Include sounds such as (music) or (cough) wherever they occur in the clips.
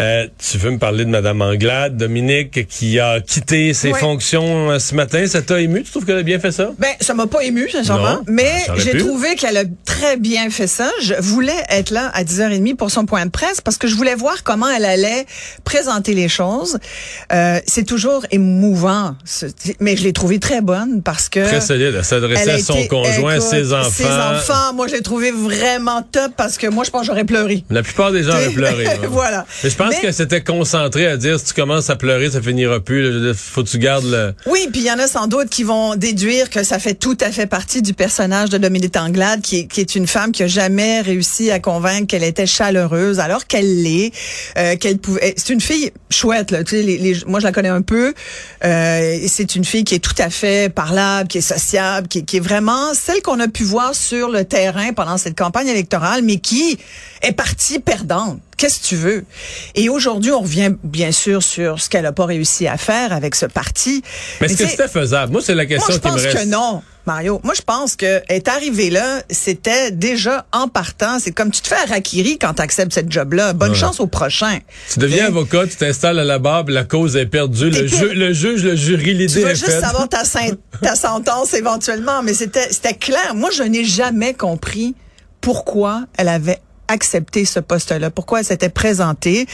Euh, tu veux me parler de Madame Anglade, Dominique, qui a quitté ses fonctions euh, ce matin? Ça t'a ému? Tu trouves qu'elle a bien fait ça? Ben, ça m'a pas ému, sincèrement, Non, mais aurait j'ai trouvé qu'elle a très bien fait ça. Je voulais être là à 10h30 pour son point de presse parce que je voulais voir comment elle allait présenter les choses. Euh, c'est toujours émouvant, ce- mais je l'ai trouvée très bonne parce que... Très solide. Elle s'adressait à son été- conjoint, écoute, ses enfants. Ses enfants, moi, je l'ai trouvé vraiment top parce que moi, je pense que j'aurais pleuré. La plupart des gens auraient pleuré. là. (laughs) Voilà. Mais je pense Mais- qu'elle s'était concentrée à dire si tu commences à pleurer, ça finira plus. Je Faut que tu gardes le. Oui, puis il y en a sans doute qui vont déduire que ça fait tout à fait partie du personnage de Dominique Anglade, qui est, qui est une femme qui a jamais réussi à convaincre qu'elle était chaleureuse, alors qu'elle l'est, euh, qu'elle pouvait. C'est une fille chouette, là. Tu sais, les, les- moi je la connais un peu. Euh, c'est une fille qui est tout à fait parlable, qui est sociable, qui, qui est vraiment celle qu'on a pu voir sur le terrain pendant cette campagne électorale, mais qui est partie perdante. Qu'est-ce que tu veux? Et aujourd'hui, on revient bien sûr sur ce qu'elle n'a pas réussi à faire avec ce parti. Mais est-ce que tu c'était faisable? Moi, c'est la moi, question je qui me pense reste. que non, Mario. Moi, je pense que être arrivé là, c'était déjà en partant. C'est comme tu te fais à Rakiri quand tu acceptes cette job-là. Bonne Ouais. chance au prochain. Tu deviens avocat, tu t'installes à la puis la cause est perdue. Le, ju- juge, le jury, Tu l'idée vas est juste faite. savoir ta, (laughs) sen- ta sentence éventuellement, mais c'était clair. Moi, je n'ai jamais compris pourquoi elle avait accepté ce poste-là, pourquoi elle s'était présentée?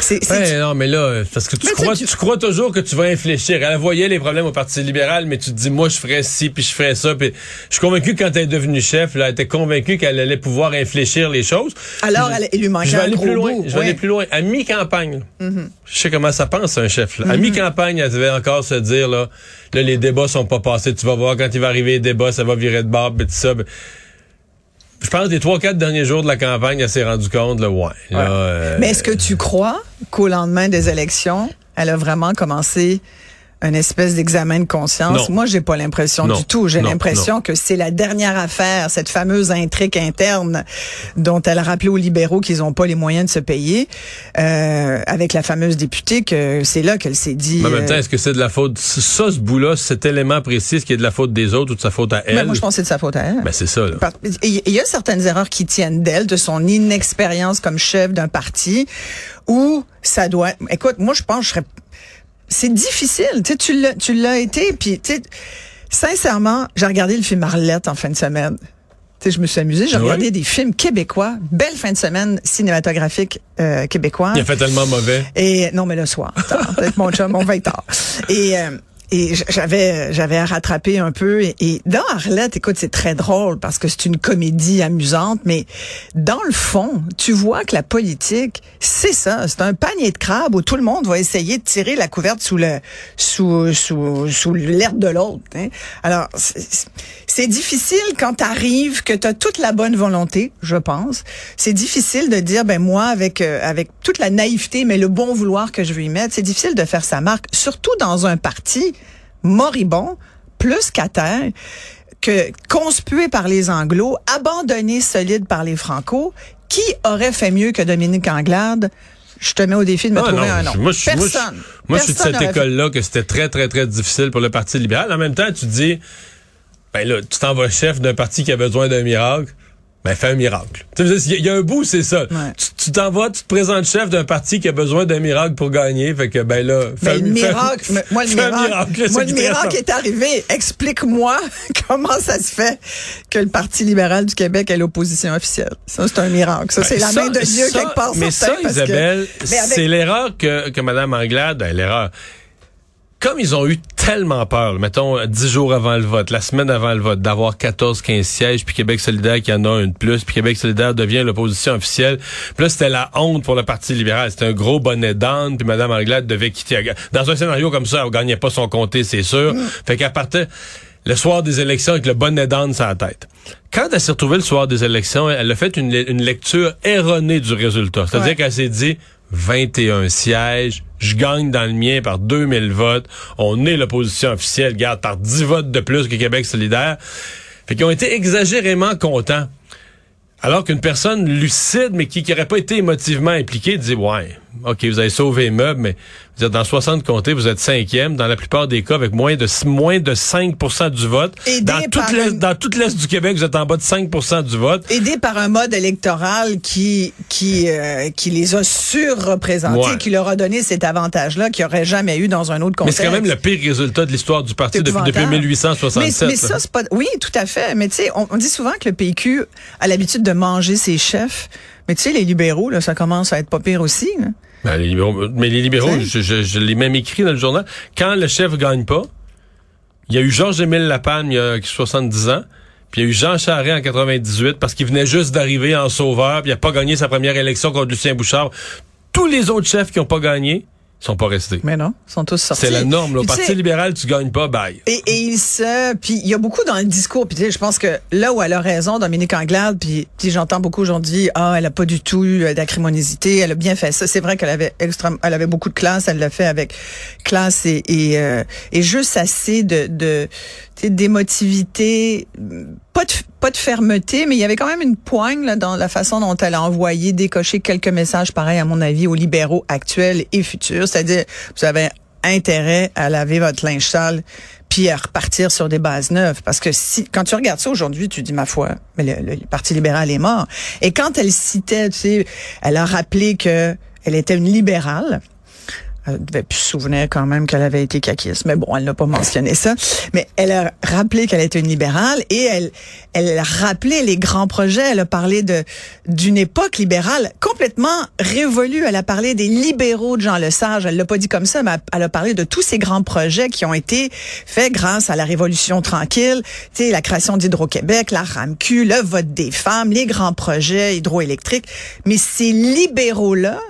C'est c'est- Ouais, non, mais là, parce que tu Mais crois, tu- tu crois toujours que tu vas infléchir. Elle voyait les problèmes au Parti libéral, mais tu te dis, moi, je ferais ci, puis je ferais ça. Puis je suis convaincu que quand elle est devenue chef, là, elle était convaincue qu'elle allait pouvoir infléchir les choses. Alors, je- elle- il lui manquait Je vais un aller gros plus loin. bout, Je vais ouais. aller plus loin. À mi-campagne, Mm-hmm. je sais comment ça pense un chef. Là. À mi-campagne, elle devait encore se dire, là, là, les débats sont pas passés. Tu vas voir quand il va arriver les débats, ça va virer de bord, puis tout ça. Ben, Je pense que des trois, quatre derniers jours de la campagne, elle s'est rendue compte, là, ouais. là, euh, Mais est-ce que tu crois qu'au lendemain des élections, elle a vraiment commencé un espèce d'examen de conscience? Non. Moi, j'ai pas l'impression du tout. J'ai l'impression que c'est la dernière affaire, cette fameuse intrigue interne dont elle a rappelé aux libéraux qu'ils n'ont pas les moyens de se payer, euh, avec la fameuse députée, que c'est là qu'elle s'est dit... Mais en même temps, euh, est-ce que c'est de la faute, ça, ce bout-là, cet élément précis, qu'il est de la faute des autres ou de sa faute à elle? ben, moi, je pense que c'est de sa faute à elle. Ben, c'est ça, Il y a certaines erreurs qui tiennent d'elle, de son inexpérience comme chef d'un parti, où ça doit. Écoute, moi je pense que je serais. C'est difficile, tu sais, tu l'as, tu l'as été, puis tu sais, sincèrement, j'ai regardé le film Arlette en fin de semaine. Tu sais, je me suis amusée, j'ai Ouais. regardé des films québécois, belle fin de semaine cinématographique euh, québécois. Il a fait tellement mauvais. Et non, mais le soir. tard. Peut-être mon chum, on va être tard. Et euh, et j'avais j'avais à rattraper un peu et, dans Arlette écoute c'est très drôle parce que c'est une comédie amusante mais dans le fond tu vois que la politique c'est ça c'est un panier de crabes où tout le monde va essayer de tirer la couverte sous le sous sous sous l'herbe de l'autre hein. alors c'est- difficile quand t'arrives que tu as toute la bonne volonté je pense c'est difficile de dire ben moi avec euh, avec toute la naïveté mais le bon vouloir que je veux y mettre c'est difficile de faire sa marque surtout dans un parti moribond plus qu'à terre que conspué par les anglos abandonné solide par les franco qui aurait fait mieux que Dominique Anglade? Je te mets au défi de me Ah, trouver non, un nom. Moi, je, moi, je- Personne. moi, je suis de cette école-là que c'était très, très, très difficile pour le Parti libéral. En même temps, tu dis, ben là, tu t'en vas chef d'un parti qui a besoin d'un miracle. Ben, fais un miracle. Il y, a un bout, c'est ça. Tu tu t'envoies, tu te présentes chef d'un parti qui a besoin d'un miracle pour gagner. Fait que, ben là, fais, Ben, fais- miracle, fais- moi, le fais un miracle, miracle, moi, c'est le miracle est arrivé. Explique-moi (laughs) comment ça se fait que le Parti libéral du Québec est l'opposition officielle. Ça, c'est un miracle. Ça, c'est Ben, la ça- main de Dieu ça- quelque part. Mais certain, ça, parce Isabelle, avec- c'est l'erreur que, que Mme Anglade, ben, l'erreur. Comme ils ont eu tellement peur, mettons, dix jours avant le vote, la semaine avant le vote, d'avoir 14, 15 sièges, puis Québec solidaire qui en a un de plus, puis Québec solidaire devient l'opposition officielle. Puis là, c'était la honte pour le Parti libéral. C'était un gros bonnet d'âne, puis Mme Anglade devait quitter. Dans un scénario comme ça, elle gagnait pas son comté, c'est sûr. Mm. Fait qu'elle partait le soir des élections avec le bonnet d'âne sur la tête. Quand elle s'est retrouvée le soir des élections, elle a fait une, une lecture erronée du résultat. C'est-à-dire Ouais. qu'elle s'est dit 21 sièges, je gagne dans le mien par 2000 votes, on est l'opposition officielle, garde par 10 votes de plus que Québec solidaire. Fait qu'ils ont été exagérément contents. Alors qu'une personne lucide, mais qui n'aurait pas été émotivement impliquée, dit Ouais, OK, vous avez sauvé les meubles, mais vous êtes dans 60 comtés, vous êtes cinquième, dans la plupart des cas, avec moins de moins de 5 du vote. Aidé Dans toute l'Est une- dans toute l'Est du Québec, vous êtes en bas de 5% du vote. aidé par un mode électoral qui qui euh, qui les a surreprésentés, Ouais. qui leur a donné cet avantage-là qu'ils n'auraient jamais eu dans un autre Mais contexte. c'est quand même le pire résultat de l'histoire du parti depuis, depuis épouvantable. 1867. Mais, mais ça, c'est pas. Oui, tout à fait. Mais tu sais, on, on dit souvent que le PQ a l'habitude de manger ses chefs. Mais tu sais, les libéraux, là, ça commence à être pas pire aussi. là. Ben, les libéraux- mais les libéraux, je, je, je l'ai même écrit dans le journal, quand le chef gagne pas, il y a eu Georges-Émile Lapalme il y a 70 ans, puis il y a eu Jean Charest en 98 parce qu'il venait juste d'arriver en sauveur, puis il a pas gagné sa première élection contre Lucien Bouchard. Tous les autres chefs qui ont pas gagné sont pas restés. Mais non, ils sont tous sortis. C'est la norme. Là. Au Parti libéral, tu gagnes pas, bye. Et, et il se, puis il y a beaucoup dans le discours. Puis tu sais, je pense que là où elle a raison, Dominique Anglade, puis, puis j'entends beaucoup aujourd'hui, ah, elle a pas du tout eu d'acrimonisité, elle a bien fait ça. C'est vrai qu'elle avait extrêmement, elle avait beaucoup de classe, elle l'a fait avec classe et et, euh, et juste assez de d'émotivité, pas de pas de fermeté, mais il y avait quand même une poigne là, dans la façon dont elle a envoyé décocher quelques messages pareils à mon avis aux libéraux actuels et futurs, c'est-à-dire vous avez intérêt à laver votre linge sale puis à repartir sur des bases neuves. Parce que si, quand tu regardes ça aujourd'hui, tu dis, ma foi, mais le, le Parti libéral est mort. Et quand elle citait, tu sais, elle a rappelé que elle était une libérale. Elle devait plus se souvenir quand même qu'elle avait été caquiste. Mais bon, elle n'a pas mentionné ça. Mais elle a rappelé qu'elle était une libérale et elle, elle a rappelé les grands projets. Elle a parlé de, d'une époque libérale complètement révolue. Elle a parlé des libéraux de Jean Lesage. Elle l'a pas dit comme ça, mais elle a parlé de tous ces grands projets qui ont été faits grâce à la Révolution tranquille. Tu sais, la création d'Hydro-Québec, la RAMQ, le vote des femmes, les grands projets hydroélectriques. Mais ces libéraux-là,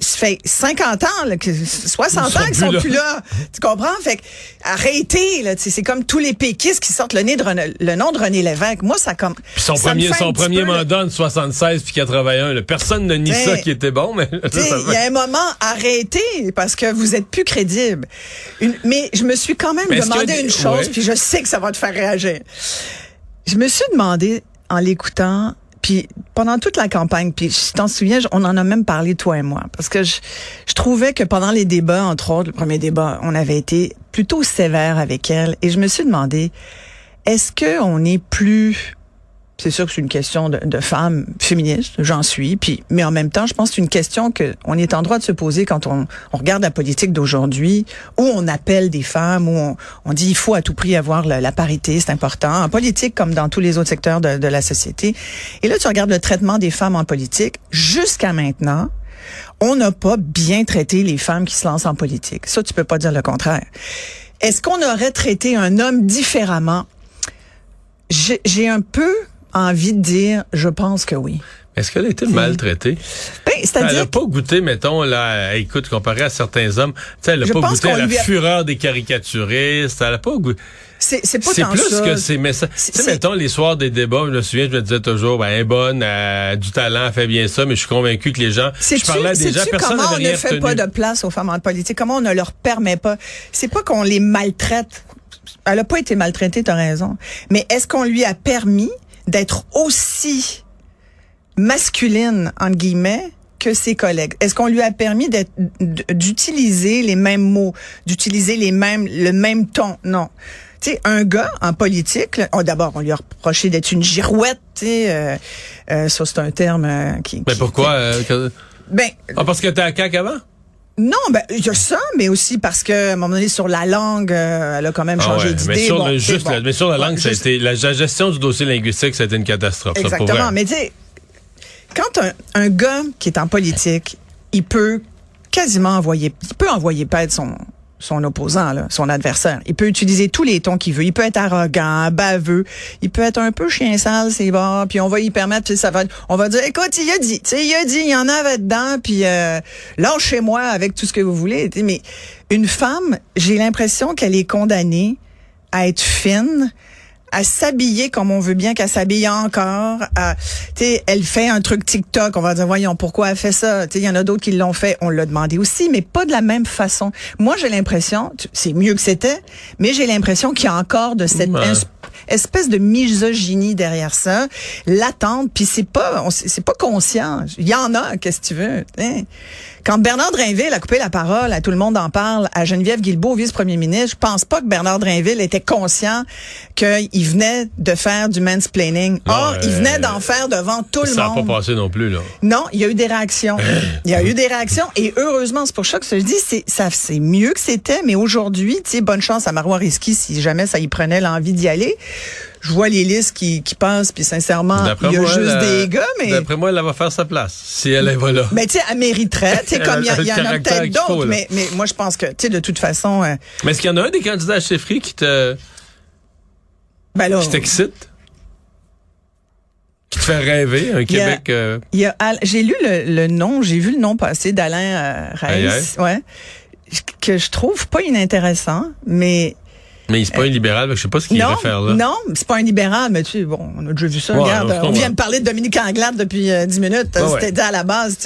ça fait 50 ans, là, que- 60 Ils ans sont qu'ils plus sont là. plus là. Tu comprends? Fait que, arrêtez, là. tu sais, C'est comme tous les péquistes qui sortent le, nez de René- le nom de René Lévesque. Moi, ça comme. Puis son ça premier, son premier peu, mandat de 76 puis 81, là, personne ne nie Mais- ça qui était bon, mais Il y a un moment, arrêtez, parce que vous êtes plus crédible. Une- mais je me suis quand même Mais demandé que- une chose, ouais. puis je sais que ça va te faire réagir. Je me suis demandé, en l'écoutant, puis pendant toute la campagne, puis je t'en souviens, on en a même parlé, toi et moi, parce que je, je trouvais que pendant les débats, entre autres, le premier débat, on avait été plutôt sévère avec elle, et je me suis demandé, est-ce que on est plus c'est sûr que c'est une question de, de femmes féministes, j'en suis. Puis, mais en même temps, je pense que c'est une question que on est en droit de se poser quand on, regarde la politique d'aujourd'hui, où on appelle des femmes, où on, dit il faut à tout prix avoir la, parité, c'est important, en politique comme dans tous les autres secteurs de, de la société. Et là, tu regardes le traitement des femmes en politique. Jusqu'à maintenant, on n'a pas bien traité les femmes qui se lancent en politique. Ça, tu peux pas dire le contraire. Est-ce qu'on aurait traité un homme différemment? J'ai un peu envie de dire, je pense que oui. Est-ce qu'elle a été maltraitée? Ben, Elle C'est-à-dire n'a pas goûté, mettons, là, écoute, comparé à certains hommes, tu sais, elle n'a pas goûté à la a- fureur des caricaturistes, elle n'a pas goûté. c'est c'est pas C'est tant plus ça. que. C'est- Tu sais, c'est- mettons, les soirs des débats, je me souviens, je me disais toujours, ben, elle est bonne, elle a du talent, elle fait bien ça, mais je suis convaincu que les gens, je parlais à des gens, personne comment on ne fait retenu. pas de place aux femmes en politique? Comment on ne leur permet pas? C'est pas qu'on les maltraite. Elle a pas été maltraitée, t'as raison. Mais est-ce qu'on lui a permis d'être aussi masculine, entre guillemets, que ses collègues? Est-ce qu'on lui a permis d'utiliser les mêmes mots, d'utiliser les mêmes, le même ton? Non. Tu sais, un gars en politique, oh, d'abord, on lui a reproché d'être une girouette Tu sais, euh, euh, ça c'est un terme euh, qui. Mais qui- pourquoi? euh, que- Ben Ah, parce que t'es à CAQ avant? Non, ben il y a ça, mais aussi parce que à un moment donné sur la langue, euh, elle a quand même Ah changé ouais, d'idée. mais, sur Bon, bon. la, mais sur la Ouais, langue, ça a juste- été, la, gestion du dossier linguistique, ça a été une catastrophe. ça, pour Exactement. Mais tu quand un, un gars qui est en politique, il peut quasiment envoyer, il peut envoyer perdre son son opposant, là, son adversaire. Il peut utiliser tous les tons qu'il veut. Il peut être arrogant, baveux. Il peut être un peu chien sale, c'est bon. Puis on va y permettre, puis ça va, on va dire, écoute, il a dit, tu sais, il a dit, il y en avait dedans, puis euh, lâchez-moi avec tout ce que vous voulez. Mais une femme, j'ai l'impression qu'elle est condamnée à être fine, à s'habiller comme on veut bien qu'elle s'habille encore. À, tu sais, elle fait un truc TikTok. On va dire, voyons, pourquoi elle fait ça? Tu sais, il y en a d'autres qui l'ont fait. On l'a demandé aussi, mais pas de la même façon. Moi, j'ai l'impression, c'est mieux que c'était, mais j'ai l'impression qu'il y a encore de cette espèce de misogynie derrière ça, latente, puis c'est pas c'est pas conscient. Il y en a, qu'est-ce que tu veux. hein? Quand Bernard Drinville a coupé la parole, à tout le monde en parle, à Geneviève Guilbeault, vice-premier ministre, je pense pas que Bernard Drinville était conscient qu'il venait de faire du mansplaining. Non, Or, il euh, venait d'en faire devant tout le Ça n'a monde. pas passé non plus, là. Non, il y a eu des réactions. Il y a eu des réactions et heureusement, c'est pour ça que je dis, c'est ça, c'est mieux que c'était. Mais aujourd'hui, tu sais, bonne chance à Marois Risky si jamais ça y prenait l'envie d'y aller. Je vois les listes qui, qui passent, puis sincèrement, il y a moi, juste elle, des gars, mais D'après moi, elle va faire sa place, si elle est pas là. mais tu sais, elle mériterait. Tu sais, (laughs) comme il y, a- y en a peut-être d'autres, mais, mais moi je pense que, tu sais, de toute façon, euh, Mais est-ce qu'il y en a un des candidats à chefferie qui te, ben là, qui t'excite? Qui te fait rêver, un Québec... euh, j'ai lu le, le nom, j'ai vu le nom passer d'Alain euh, Reiss, ouais, que je trouve pas inintéressant, mais mais il c'est pas un libéral, je sais pas ce qu'il faire là. non, c'est pas un libéral, mais tu sais, bon, on a déjà vu ça. Ouais, regarde, on vient de parler de Dominique Anglade depuis euh, 10 minutes. Ouais, C'était ouais. à la base,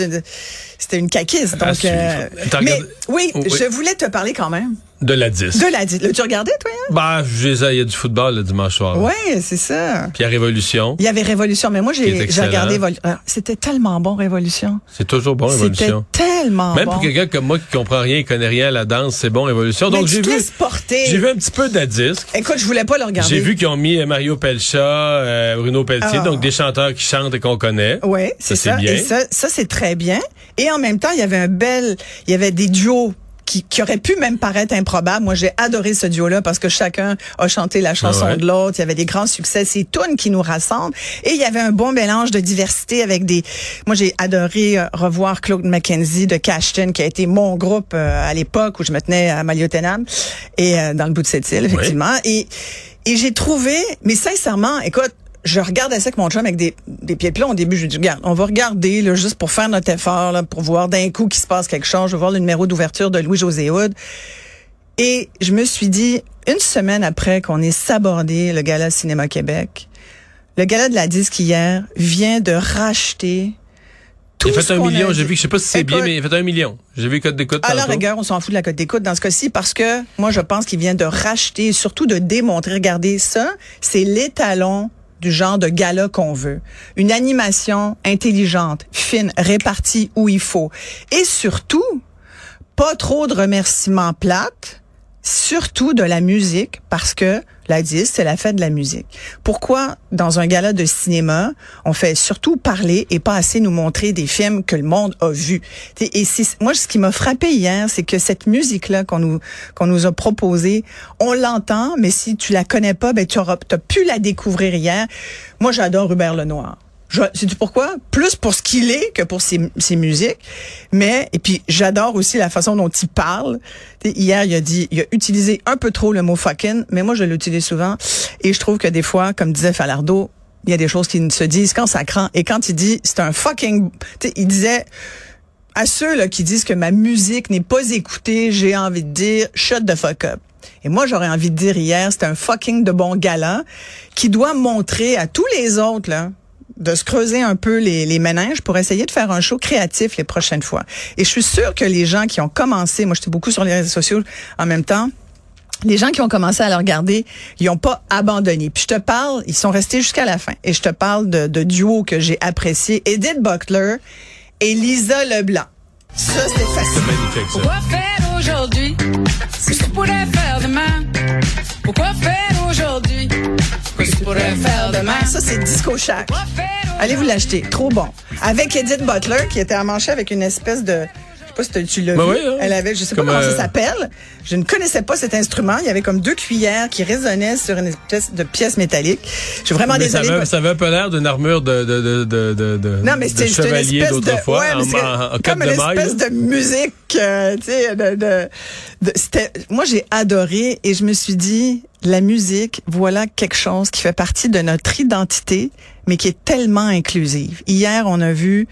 c'était une caquiste. À Donc, suivre. euh, mais oui, Oh, oui. je voulais te parler quand même De la 10. de la. L'as-tu regardé, toi? Hein? Bah, je les ai- il y a du football le dimanche soir. Ouais, c'est ça. Puis il y a Révolution. Il y avait Révolution, mais moi Qui j'ai j'ai regardé. Ah, C'était tellement bon Révolution. C'est toujours bon, C'était Révolution. tellement Même bon. pour quelqu'un comme moi qui comprend rien et connaît rien à la danse, c'est bon, Révolution. Donc j'ai vu, j'ai vu un petit peu de la disque. Écoute, je voulais pas le regarder. J'ai vu qu'ils ont mis Mario Pelcha, euh, Bruno Pelletier, Ah. donc des chanteurs qui chantent et qu'on connaît. Oui, c'est Ça, ça. bien. Et ça, ça c'est très bien. Et en même temps, il y avait un bel, il y avait des duos qui, qui auraient pu même paraître improbables. Moi, j'ai adoré ce duo-là parce que chacun a chanté la chanson ouais. de l'autre. Il y avait des grands succès. C'est tunes qui nous rassemblent. Et il y avait un bon mélange de diversité avec des... Moi, j'ai adoré euh, revoir Claude McKenzie de Cashton, qui a été mon groupe euh, à l'époque où je me tenais à Maliotenam et euh, dans le bout de cette île, effectivement. Et, et j'ai trouvé... Mais sincèrement, écoute, je regardais ça avec mon chum avec des, des pieds plats. Au début, je lui dis, regarde, on va regarder, là, juste pour faire notre effort, là, pour voir d'un coup qu'il se passe quelque chose. Je vais voir le numéro d'ouverture de Louis-José Hood. Et je me suis dit, une semaine après qu'on ait sabordé le Gala Cinéma Québec, le Gala de la disque hier vient de racheter tout Il a fait un million, j'ai vu je sais pas si c'est bien, mais il a fait un million. J'ai vu le code d'écoute à la rigueur, on s'en fout de la cote d'écoute dans ce cas-ci parce que moi, je pense qu'il vient de racheter et surtout de démontrer. Regardez ça, c'est l'étalon du genre de gala qu'on veut. Une animation intelligente, fine, répartie où il faut. Et surtout, pas trop de remerciements plates, surtout de la musique, parce que la 10, c'est la fête de la musique. Pourquoi, dans un gala de cinéma, on fait surtout parler et pas assez nous montrer des films que le monde a vus? Et moi, ce qui m'a frappé hier, c'est que cette musique-là qu'on nous, qu'on nous a proposée, on l'entend, mais si tu la connais pas, ben, tu auras, t'as pu la découvrir hier. Moi, j'adore Hubert Lenoir. Sais-tu pourquoi? Plus pour ce qu'il est que pour ses, ses musiques. Mais, et puis, j'adore aussi la façon dont il parle. T'sais, hier, il a dit, il a utilisé un peu trop le mot fucking, mais moi, je l'utilise souvent. Et je trouve que des fois, comme disait Falardeau, il y a des choses qui ne se disent qu'en sacrant. Et quand il dit, c'est un fucking, il disait, à ceux là, qui disent que ma musique n'est pas écoutée, j'ai envie de dire, shut the fuck up. Et moi, j'aurais envie de dire hier, c'est un fucking de bon galant qui doit montrer à tous les autres, là, de se creuser un peu les, les méninges pour essayer de faire un show créatif les prochaines fois. Et je suis sûre que les gens qui ont commencé, moi j'étais beaucoup sur les réseaux sociaux en même temps, les gens qui ont commencé à le regarder, ils ont pas abandonné. Puis je te parle, ils sont restés jusqu'à la fin. Et je te parle de, de duo que j'ai apprécié, Edith Butler et Lisa Leblanc. Ça, c'est facile. magnifique, ça. Pourquoi faire aujourd'hui ce que tu pourrais faire demain? Pourquoi faire aujourd'hui ce que tu pourrais faire demain? Ça, c'est Disco Shack. Allez vous l'acheter. Trop bon. Avec Edith Butler, qui était amanchée avec une espèce de... Je sais pas si tu l'as Ben vu. oui, hein. Elle avait, je sais Comme, pas comment euh, ça s'appelle. Je ne connaissais pas cet instrument. Il y avait comme deux cuillères qui résonnaient sur une espèce de pièce métallique. Je suis vraiment Mais ça avait, ça avait un peu l'air d'une armure de, de, de, de, de, de- Non, mais chevalier d'autrefois, ouais, en, en, en comme une maille. espèce là. de musique, euh, tu sais, de, de, de- c'était, moi j'ai adoré et je me suis dit, la musique, voilà quelque chose qui fait partie de notre identité, mais qui est tellement inclusive. Hier, on a vu